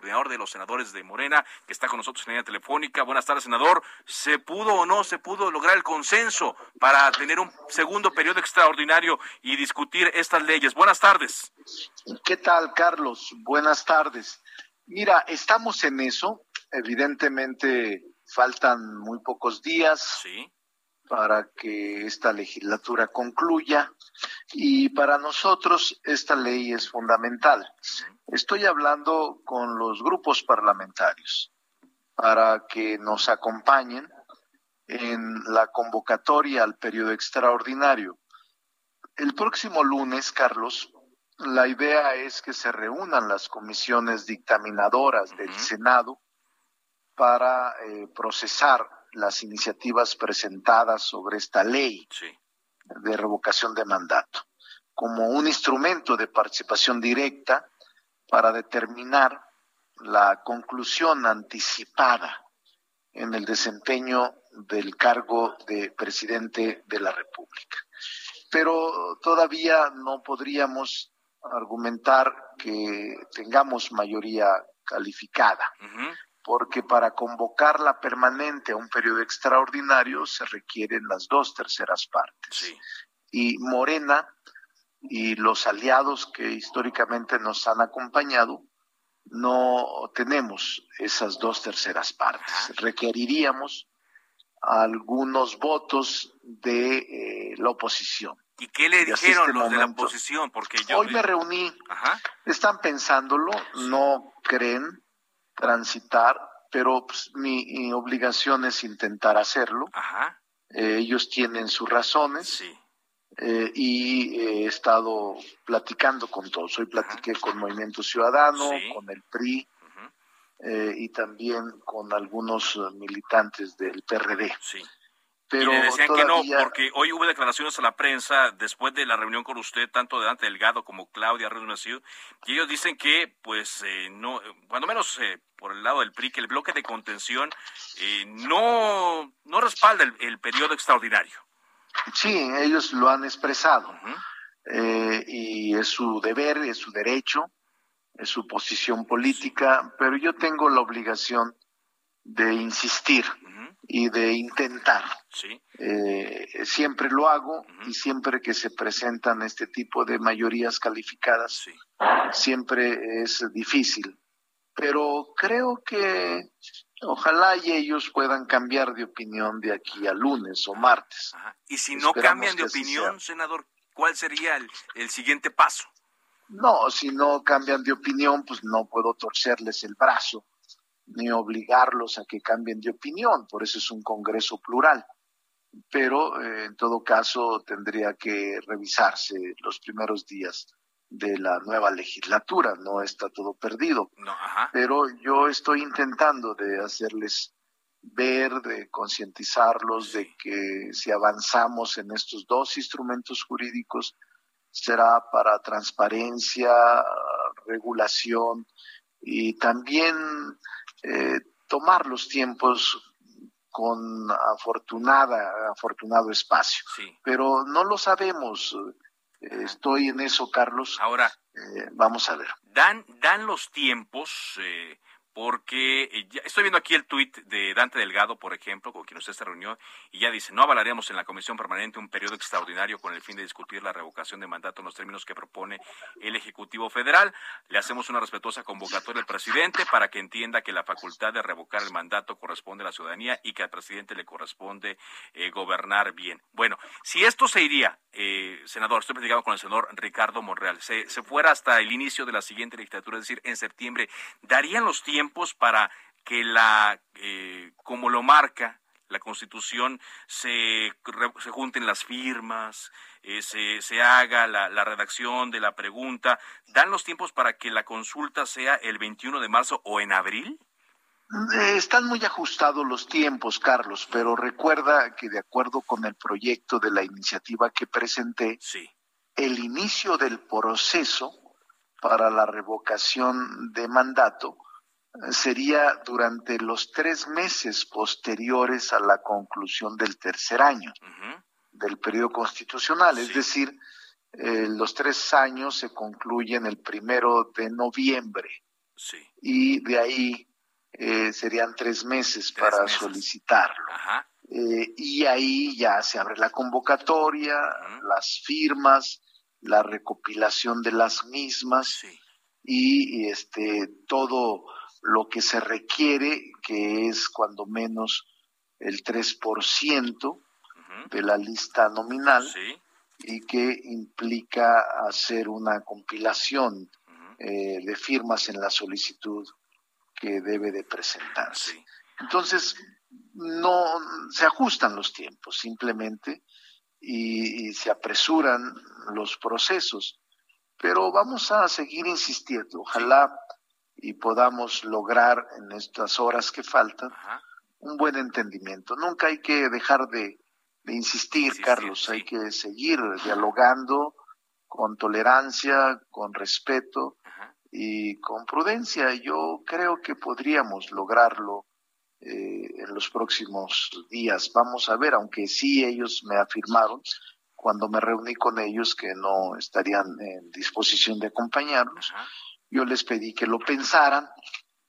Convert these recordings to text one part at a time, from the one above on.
coordinador de los senadores de Morena, que está con nosotros en línea telefónica. Buenas tardes, senador. ¿Se pudo o no se pudo lograr el consenso para tener un segundo periodo extraordinario y discutir estas leyes? Buenas tardes. ¿Qué tal, Carlos? Buenas tardes. Mira, estamos en eso. Evidentemente faltan muy pocos días para que esta legislatura concluya y para nosotros esta ley es fundamental. Estoy hablando con los grupos parlamentarios para que nos acompañen en la convocatoria al periodo extraordinario. El próximo lunes, Carlos, la idea es que se reúnan las comisiones dictaminadoras del Senado para eh, procesar las iniciativas presentadas sobre esta ley de revocación de mandato como un instrumento de participación directa para determinar la conclusión anticipada en el desempeño del cargo de presidente de la República. Pero todavía no podríamos argumentar que tengamos mayoría calificada, porque para convocarla permanente a un periodo extraordinario se requieren las dos terceras partes. Y Morena y los aliados que históricamente nos han acompañado, no tenemos esas dos terceras partes. Requeriríamos algunos votos de eh, la oposición. ¿Y qué le dijeron este los de la oposición? Porque yo... Hoy me reuní, están pensándolo, no creen transitar, pero pues, mi, obligación es intentar hacerlo. Eh, ellos tienen sus razones. Eh, y he estado platicando con todos. Hoy platiqué con Movimiento Ciudadano, con el PRI eh, y también con algunos militantes del PRD. Sí. Pero y le decían que no, porque hoy hubo declaraciones a la prensa después de la reunión con usted, tanto de Dante Delgado como Claudia Redunacido, y ellos dicen que, pues, eh, no, cuando menos eh, por el lado del PRI, que el bloque de contención eh, no, no respalda el, periodo extraordinario. Sí, ellos lo han expresado, y es su deber, es su derecho, es su posición política, pero yo tengo la obligación de insistir y de intentar. Eh, siempre lo hago y siempre que se presentan este tipo de mayorías calificadas, siempre es difícil. Pero creo que ojalá y ellos puedan cambiar de opinión de aquí a lunes o martes. Y si no cambian de opinión, senador, ¿cuál sería el, el siguiente paso? No, si no cambian de opinión, pues no puedo torcerles el brazo ni obligarlos a que cambien de opinión, por eso es un Congreso plural. Pero eh, en todo caso tendría que revisarse los primeros días de la nueva legislatura, no está todo perdido. Pero yo estoy intentando de hacerles ver, de concientizarlos de que si avanzamos en estos dos instrumentos jurídicos, será para transparencia, regulación y también eh, tomar los tiempos con afortunada, afortunado espacio. Pero no lo sabemos. Eh, estoy en eso, Carlos. Ahora, eh, vamos a ver. Dan, dan los tiempos porque eh, estoy viendo aquí el tuit de Dante Delgado, por ejemplo, con quien usted se reunió, y ya dice, no avalaremos en la Comisión Permanente un periodo extraordinario con el fin de discutir la revocación de mandato en los términos que propone el Ejecutivo Federal. Le hacemos una respetuosa convocatoria al presidente para que entienda que la facultad de revocar el mandato corresponde a la ciudadanía y que al presidente le corresponde eh, gobernar bien. Bueno, si esto se iría, eh, senador, estoy platicando con el senador Ricardo Monreal, se fuera hasta el inicio de la siguiente legislatura, es decir, en septiembre, ¿darían los tiempos para que la, eh, como lo marca la Constitución, se, se junten las firmas, eh, se, se, haga la, la, redacción de la pregunta. ¿Dan los tiempos para que la consulta sea el 21 de marzo o en abril? Eh, están muy ajustados los tiempos, Carlos, pero recuerda que de acuerdo con el proyecto de la iniciativa que presenté, sí. el inicio del proceso para la revocación de mandato sería durante los tres meses posteriores a la conclusión del tercer año del periodo constitucional, es decir, eh, los tres años se concluyen el primero de noviembre. Y de ahí eh, serían tres meses para solicitarlo. Eh, y ahí ya se abre la convocatoria, las firmas, la recopilación de las mismas y este todo lo que se requiere, que es cuando menos el 3% de la lista nominal y que implica hacer una compilación eh, de firmas en la solicitud que debe de presentarse. Entonces, no se ajustan los tiempos simplemente y se apresuran los procesos, pero vamos a seguir insistiendo. Ojalá y podamos lograr en estas horas que faltan un buen entendimiento. Nunca hay que dejar de, insistir, Carlos, hay que seguir dialogando con tolerancia, con respeto y con prudencia. Yo creo que podríamos lograrlo eh, en los próximos días. Vamos a ver, aunque sí ellos me afirmaron cuando me reuní con ellos que no estarían en disposición de acompañarnos. Yo les pedí que lo pensaran,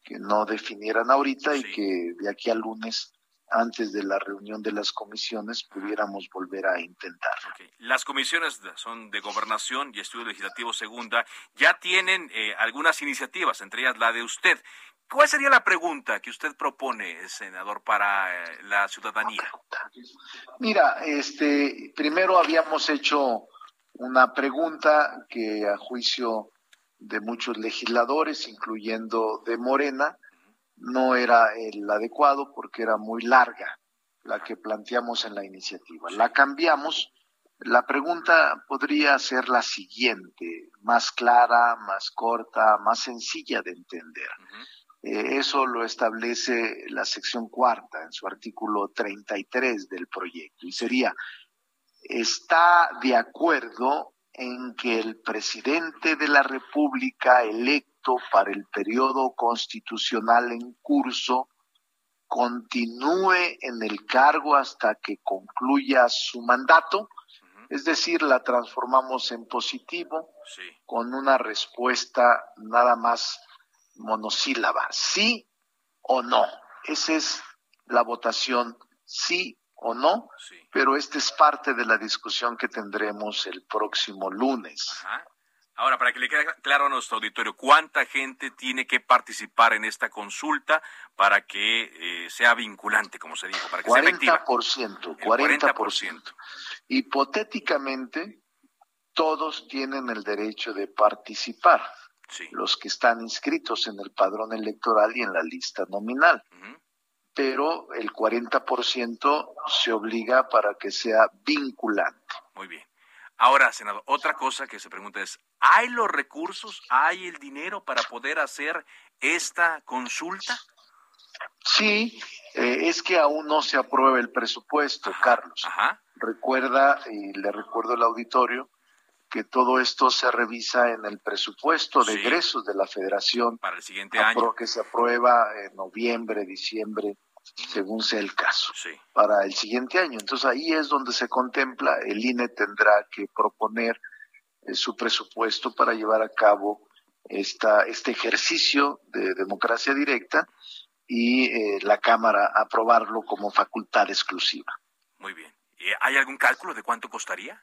que no definieran ahorita y que de aquí al lunes antes de la reunión de las comisiones pudiéramos volver a intentar. Las comisiones son de gobernación y estudio legislativo segunda, ya tienen eh, algunas iniciativas, entre ellas la de usted. ¿Cuál sería la pregunta que usted propone, senador, para eh, la ciudadanía? Mira, este, primero habíamos hecho una pregunta que a juicio de muchos legisladores, incluyendo de Morena, no era el adecuado porque era muy larga la que planteamos en la iniciativa. La cambiamos. La pregunta podría ser la siguiente, más clara, más corta, más sencilla de entender. Eh, eso lo establece la sección cuarta en su artículo 33 del proyecto y sería, ¿está de acuerdo en que el presidente de la República electo para el periodo constitucional en curso continúe en el cargo hasta que concluya su mandato, es decir, la transformamos en positivo con una respuesta nada más monosílaba, sí o no. Esa es la votación, sí o no, pero esta es parte de la discusión que tendremos el próximo lunes. Ahora, para que le quede claro a nuestro auditorio, ¿cuánta gente tiene que participar en esta consulta para que eh, sea vinculante, como se dijo, para que 40%, sea 40%, 40%. Hipotéticamente, todos tienen el derecho de participar. Los que están inscritos en el padrón electoral y en la lista nominal pero el 40% se obliga para que sea vinculante. Muy bien. Ahora, senador, otra cosa que se pregunta es, ¿hay los recursos, hay el dinero para poder hacer esta consulta? Sí, eh, es que aún no se aprueba el presupuesto, Carlos. Ajá. Recuerda, y le recuerdo al auditorio, que todo esto se revisa en el presupuesto de ingresos de la federación para el siguiente año que se aprueba en noviembre, diciembre, según sea el caso, sí. para el siguiente año. Entonces ahí es donde se contempla, el INE tendrá que proponer eh, su presupuesto para llevar a cabo esta, este ejercicio de democracia directa y eh, la Cámara aprobarlo como facultad exclusiva. Muy bien. ¿Hay algún cálculo de cuánto costaría?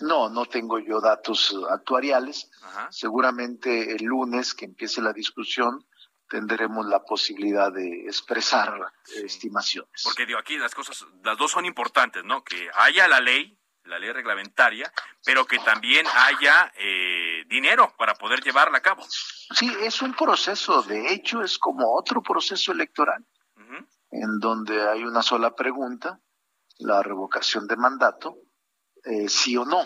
No, no tengo yo datos actuariales. Seguramente el lunes que empiece la discusión tendremos la posibilidad de expresar estimaciones. Porque digo, aquí las cosas, las dos son importantes, ¿no? Que haya la ley, la ley reglamentaria, pero que también haya eh, dinero para poder llevarla a cabo. Sí, es un proceso, de hecho es como otro proceso electoral, en donde hay una sola pregunta, la revocación de mandato, eh, sí o no,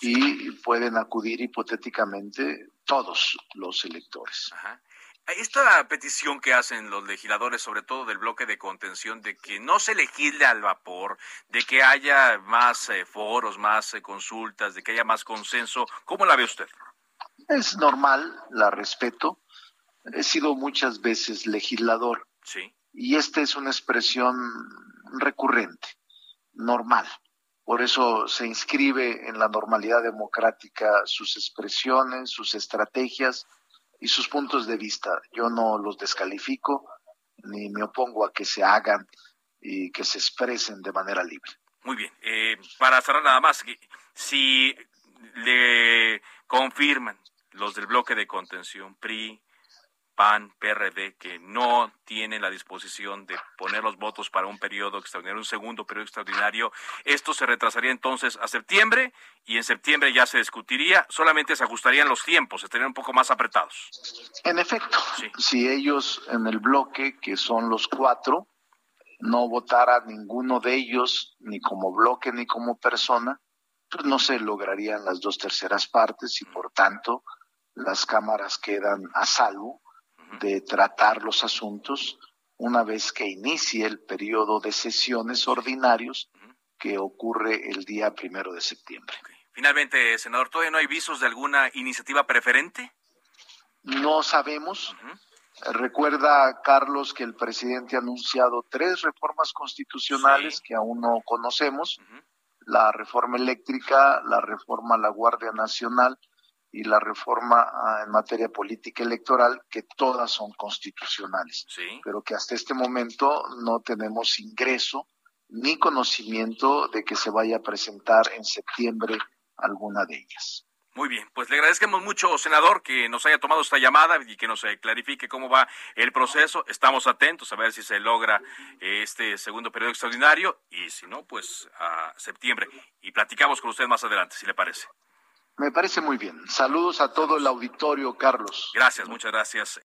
y pueden acudir hipotéticamente todos los electores. Ajá. Esta petición que hacen los legisladores, sobre todo del bloque de contención, de que no se legisle al vapor, de que haya más eh, foros, más eh, consultas, de que haya más consenso, ¿cómo la ve usted? Es normal, la respeto. He sido muchas veces legislador. Sí. Y esta es una expresión recurrente, normal. Por eso se inscribe en la normalidad democrática sus expresiones, sus estrategias y sus puntos de vista. Yo no los descalifico ni me opongo a que se hagan y que se expresen de manera libre. Muy bien. Eh, para cerrar nada más, si le confirman los del bloque de contención, PRI, PAN, PRD, que no tienen la disposición de poner los votos para un periodo extraordinario, un segundo periodo extraordinario. Esto se retrasaría entonces a septiembre y en septiembre ya se discutiría, solamente se ajustarían los tiempos, se estarían un poco más apretados. En efecto, si ellos en el bloque, que son los cuatro, no votara ninguno de ellos, ni como bloque ni como persona, pues no se lograrían las dos terceras partes y por tanto las cámaras quedan a salvo de tratar los asuntos una vez que inicie el periodo de sesiones ordinarios que ocurre el día primero de septiembre. Finalmente, senador, ¿todavía no hay visos de alguna iniciativa preferente? No sabemos. Recuerda, Carlos, que el presidente ha anunciado tres reformas constitucionales que aún no conocemos. La reforma eléctrica, la reforma a la Guardia Nacional y la reforma ah, en materia política electoral, que todas son constitucionales, pero que hasta este momento no tenemos ingreso ni conocimiento de que se vaya a presentar en septiembre alguna de ellas. Muy bien, pues le agradecemos mucho, senador, que nos haya tomado esta llamada y que nos eh, clarifique cómo va el proceso. Estamos atentos a ver si se logra este segundo periodo extraordinario y si no, pues a septiembre. Y platicamos con usted más adelante, si le parece. Me parece muy bien. Saludos a todo el auditorio, Carlos. Gracias, muchas gracias.